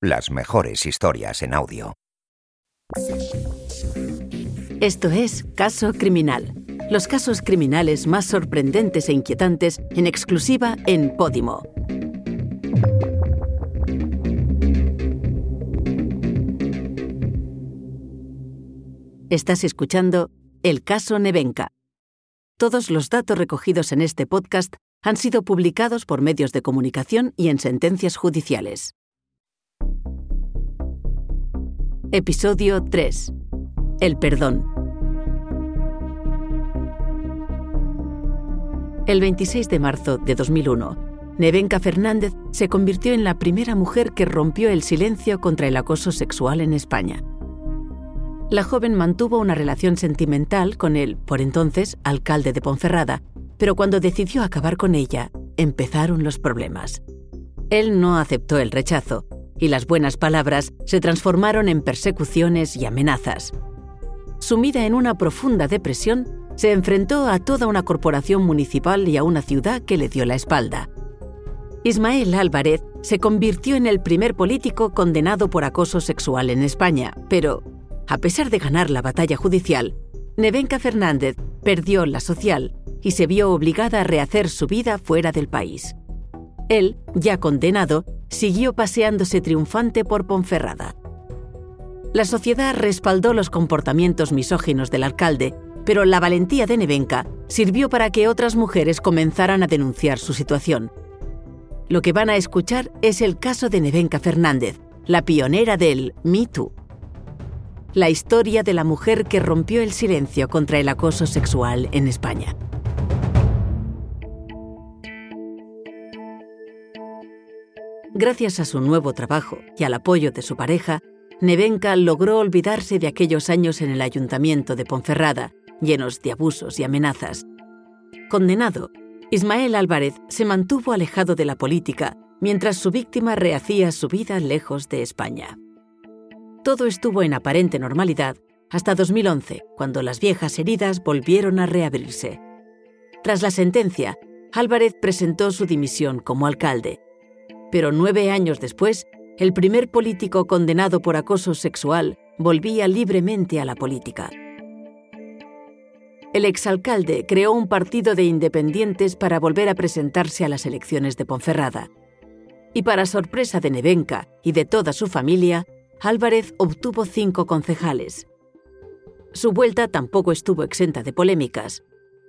Las mejores historias en audio. Esto es Caso Criminal. Los casos criminales más sorprendentes e inquietantes en exclusiva en Podimo. Estás escuchando El caso Nevenka. Todos los datos recogidos en este podcast han sido publicados por medios de comunicación y en sentencias judiciales. Episodio 3. El perdón. El 26 de marzo de 2001, Nevenka Fernández se convirtió en la primera mujer que rompió el silencio contra el acoso sexual en España. La joven mantuvo una relación sentimental con el, por entonces, alcalde de Ponferrada, pero cuando decidió acabar con ella, empezaron los problemas. Él no aceptó el rechazo, y las buenas palabras se transformaron en persecuciones y amenazas. Sumida en una profunda depresión, se enfrentó a toda una corporación municipal y a una ciudad que le dio la espalda. Ismael Álvarez se convirtió en el primer político condenado por acoso sexual en España, pero, a pesar de ganar la batalla judicial, Nevenka Fernández perdió la social y se vio obligada a rehacer su vida fuera del país. Él, ya condenado, siguió paseándose triunfante por Ponferrada. La sociedad respaldó los comportamientos misóginos del alcalde, pero la valentía de Nevenka sirvió para que otras mujeres comenzaran a denunciar su situación. Lo que van a escuchar es el caso de Nevenka Fernández, la pionera del Me Too. La historia de la mujer que rompió el silencio contra el acoso sexual en España. Gracias a su nuevo trabajo y al apoyo de su pareja, Nevenka logró olvidarse de aquellos años en el ayuntamiento de Ponferrada, llenos de abusos y amenazas. Condenado, Ismael Álvarez se mantuvo alejado de la política mientras su víctima rehacía su vida lejos de España. Todo estuvo en aparente normalidad hasta 2011, cuando las viejas heridas volvieron a reabrirse. Tras la sentencia, Álvarez presentó su dimisión como alcalde pero nueve años después, el primer político condenado por acoso sexual volvía libremente a la política. El exalcalde creó un partido de independientes para volver a presentarse a las elecciones de Ponferrada. Y para sorpresa de Nevenka y de toda su familia, Álvarez obtuvo cinco concejales. Su vuelta tampoco estuvo exenta de polémicas.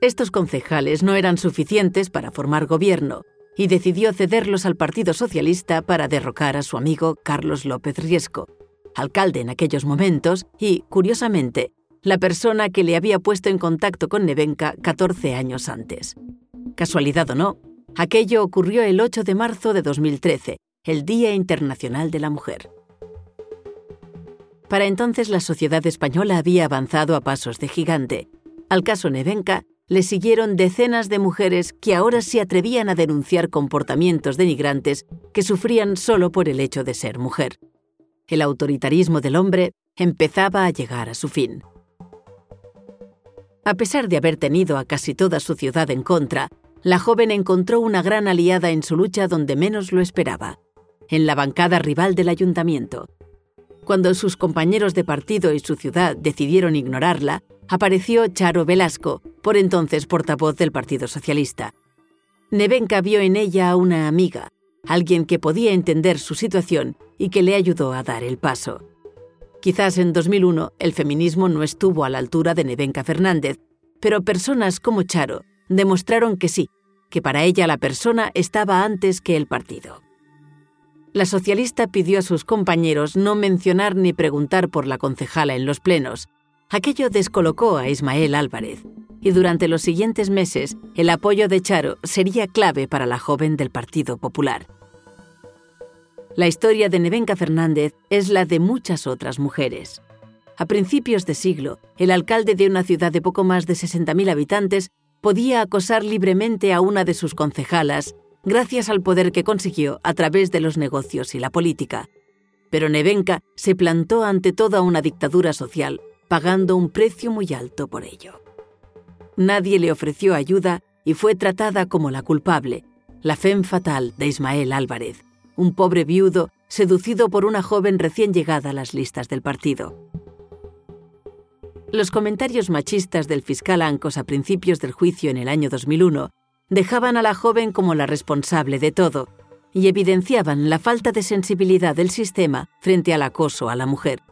Estos concejales no eran suficientes para formar gobierno, y decidió cederlos al Partido Socialista para derrocar a su amigo Carlos López Riesco, alcalde en aquellos momentos y, curiosamente, la persona que le había puesto en contacto con Nevenka 14 años antes. Casualidad o no, aquello ocurrió el 8 de marzo de 2013, el Día Internacional de la Mujer. Para entonces la sociedad española había avanzado a pasos de gigante. Al caso Nevenka le siguieron decenas de mujeres que ahora se atrevían a denunciar comportamientos denigrantes que sufrían solo por el hecho de ser mujer. El autoritarismo del hombre empezaba a llegar a su fin. A pesar de haber tenido a casi toda su ciudad en contra, la joven encontró una gran aliada en su lucha donde menos lo esperaba, en la bancada rival del ayuntamiento. Cuando sus compañeros de partido y su ciudad decidieron ignorarla, apareció Charo Velasco, por entonces portavoz del Partido Socialista. Nevenka vio en ella a una amiga, alguien que podía entender su situación y que le ayudó a dar el paso. Quizás en 2001 el feminismo no estuvo a la altura de Nevenka Fernández, pero personas como Charo demostraron que sí, que para ella la persona estaba antes que el partido. La socialista pidió a sus compañeros no mencionar ni preguntar por la concejala en los plenos, Aquello descolocó a Ismael Álvarez, y durante los siguientes meses el apoyo de Charo sería clave para la joven del Partido Popular. La historia de Nevenka Fernández es la de muchas otras mujeres. A principios de siglo, el alcalde de una ciudad de poco más de 60.000 habitantes podía acosar libremente a una de sus concejalas gracias al poder que consiguió a través de los negocios y la política. Pero Nevenka se plantó ante toda una dictadura social pagando un precio muy alto por ello. Nadie le ofreció ayuda y fue tratada como la culpable, la femme fatal de Ismael Álvarez, un pobre viudo seducido por una joven recién llegada a las listas del partido. Los comentarios machistas del fiscal Ancos a principios del juicio en el año 2001 dejaban a la joven como la responsable de todo y evidenciaban la falta de sensibilidad del sistema frente al acoso a la mujer.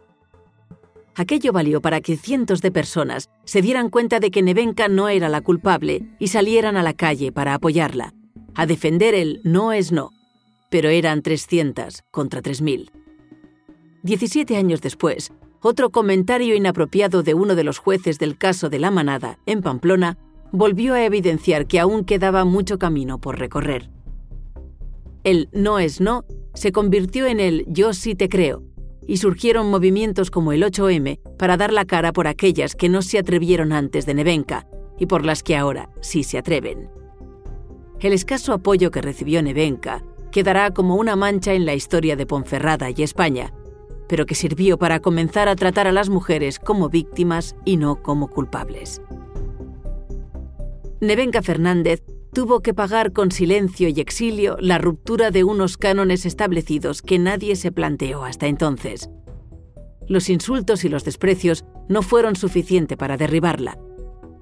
Aquello valió para que cientos de personas se dieran cuenta de que Nevenka no era la culpable y salieran a la calle para apoyarla, a defender el no es no, pero eran 300 contra 3.000. Diecisiete años después, otro comentario inapropiado de uno de los jueces del caso de la manada, en Pamplona, volvió a evidenciar que aún quedaba mucho camino por recorrer. El no es no se convirtió en el yo sí te creo, y surgieron movimientos como el 8M para dar la cara por aquellas que no se atrevieron antes de Nevenka y por las que ahora sí se atreven. El escaso apoyo que recibió Nevenka quedará como una mancha en la historia de Ponferrada y España, pero que sirvió para comenzar a tratar a las mujeres como víctimas y no como culpables. Nevenka Fernández tuvo que pagar con silencio y exilio la ruptura de unos cánones establecidos que nadie se planteó hasta entonces. Los insultos y los desprecios no fueron suficiente para derribarla.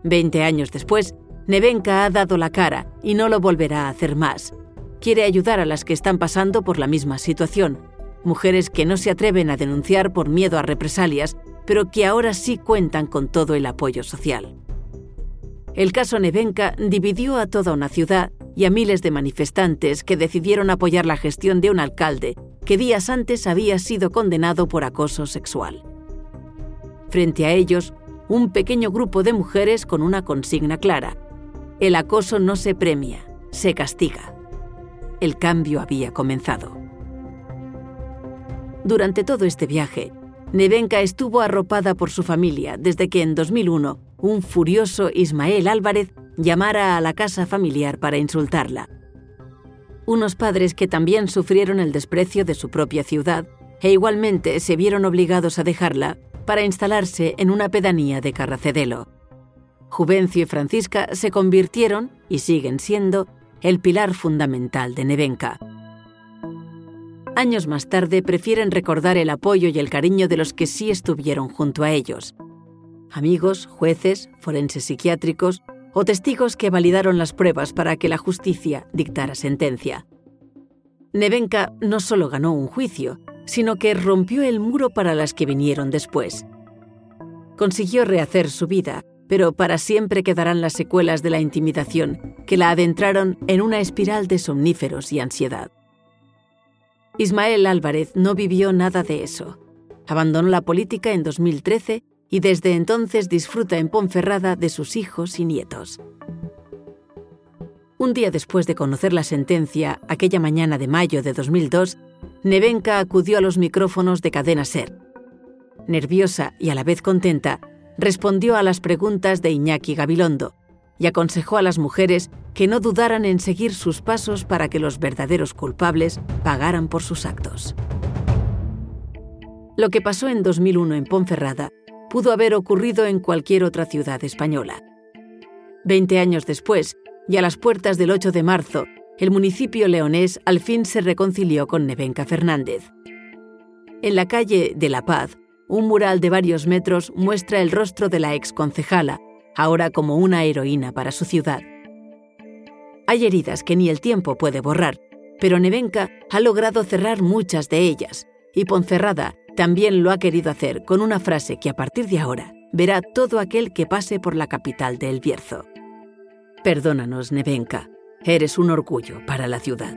Veinte años después, Nevenka ha dado la cara y no lo volverá a hacer más. Quiere ayudar a las que están pasando por la misma situación, mujeres que no se atreven a denunciar por miedo a represalias, pero que ahora sí cuentan con todo el apoyo social. El caso Nevenka dividió a toda una ciudad y a miles de manifestantes que decidieron apoyar la gestión de un alcalde que días antes había sido condenado por acoso sexual. Frente a ellos, un pequeño grupo de mujeres con una consigna clara. El acoso no se premia, se castiga. El cambio había comenzado. Durante todo este viaje, Nevenka estuvo arropada por su familia desde que en 2001 un furioso Ismael Álvarez llamara a la casa familiar para insultarla. Unos padres que también sufrieron el desprecio de su propia ciudad e igualmente se vieron obligados a dejarla para instalarse en una pedanía de Carracedelo. Juvencio y Francisca se convirtieron, y siguen siendo, el pilar fundamental de Nevenka. Años más tarde prefieren recordar el apoyo y el cariño de los que sí estuvieron junto a ellos. Amigos, jueces, forenses psiquiátricos o testigos que validaron las pruebas para que la justicia dictara sentencia. Nevenka no solo ganó un juicio, sino que rompió el muro para las que vinieron después. Consiguió rehacer su vida, pero para siempre quedarán las secuelas de la intimidación que la adentraron en una espiral de somníferos y ansiedad. Ismael Álvarez no vivió nada de eso. Abandonó la política en 2013 y desde entonces disfruta en Ponferrada de sus hijos y nietos. Un día después de conocer la sentencia, aquella mañana de mayo de 2002, Nevenka acudió a los micrófonos de Cadena Ser. Nerviosa y a la vez contenta, respondió a las preguntas de Iñaki Gabilondo, y aconsejó a las mujeres que no dudaran en seguir sus pasos para que los verdaderos culpables pagaran por sus actos. Lo que pasó en 2001 en Ponferrada pudo haber ocurrido en cualquier otra ciudad española. Veinte años después, y a las puertas del 8 de marzo, el municipio leonés al fin se reconcilió con Nevenka Fernández. En la calle de La Paz, un mural de varios metros muestra el rostro de la ex concejala, ahora como una heroína para su ciudad. Hay heridas que ni el tiempo puede borrar, pero Nevenka ha logrado cerrar muchas de ellas, y Ponferrada también lo ha querido hacer con una frase que a partir de ahora verá todo aquel que pase por la capital de El Bierzo. Perdónanos, Nevenka, eres un orgullo para la ciudad.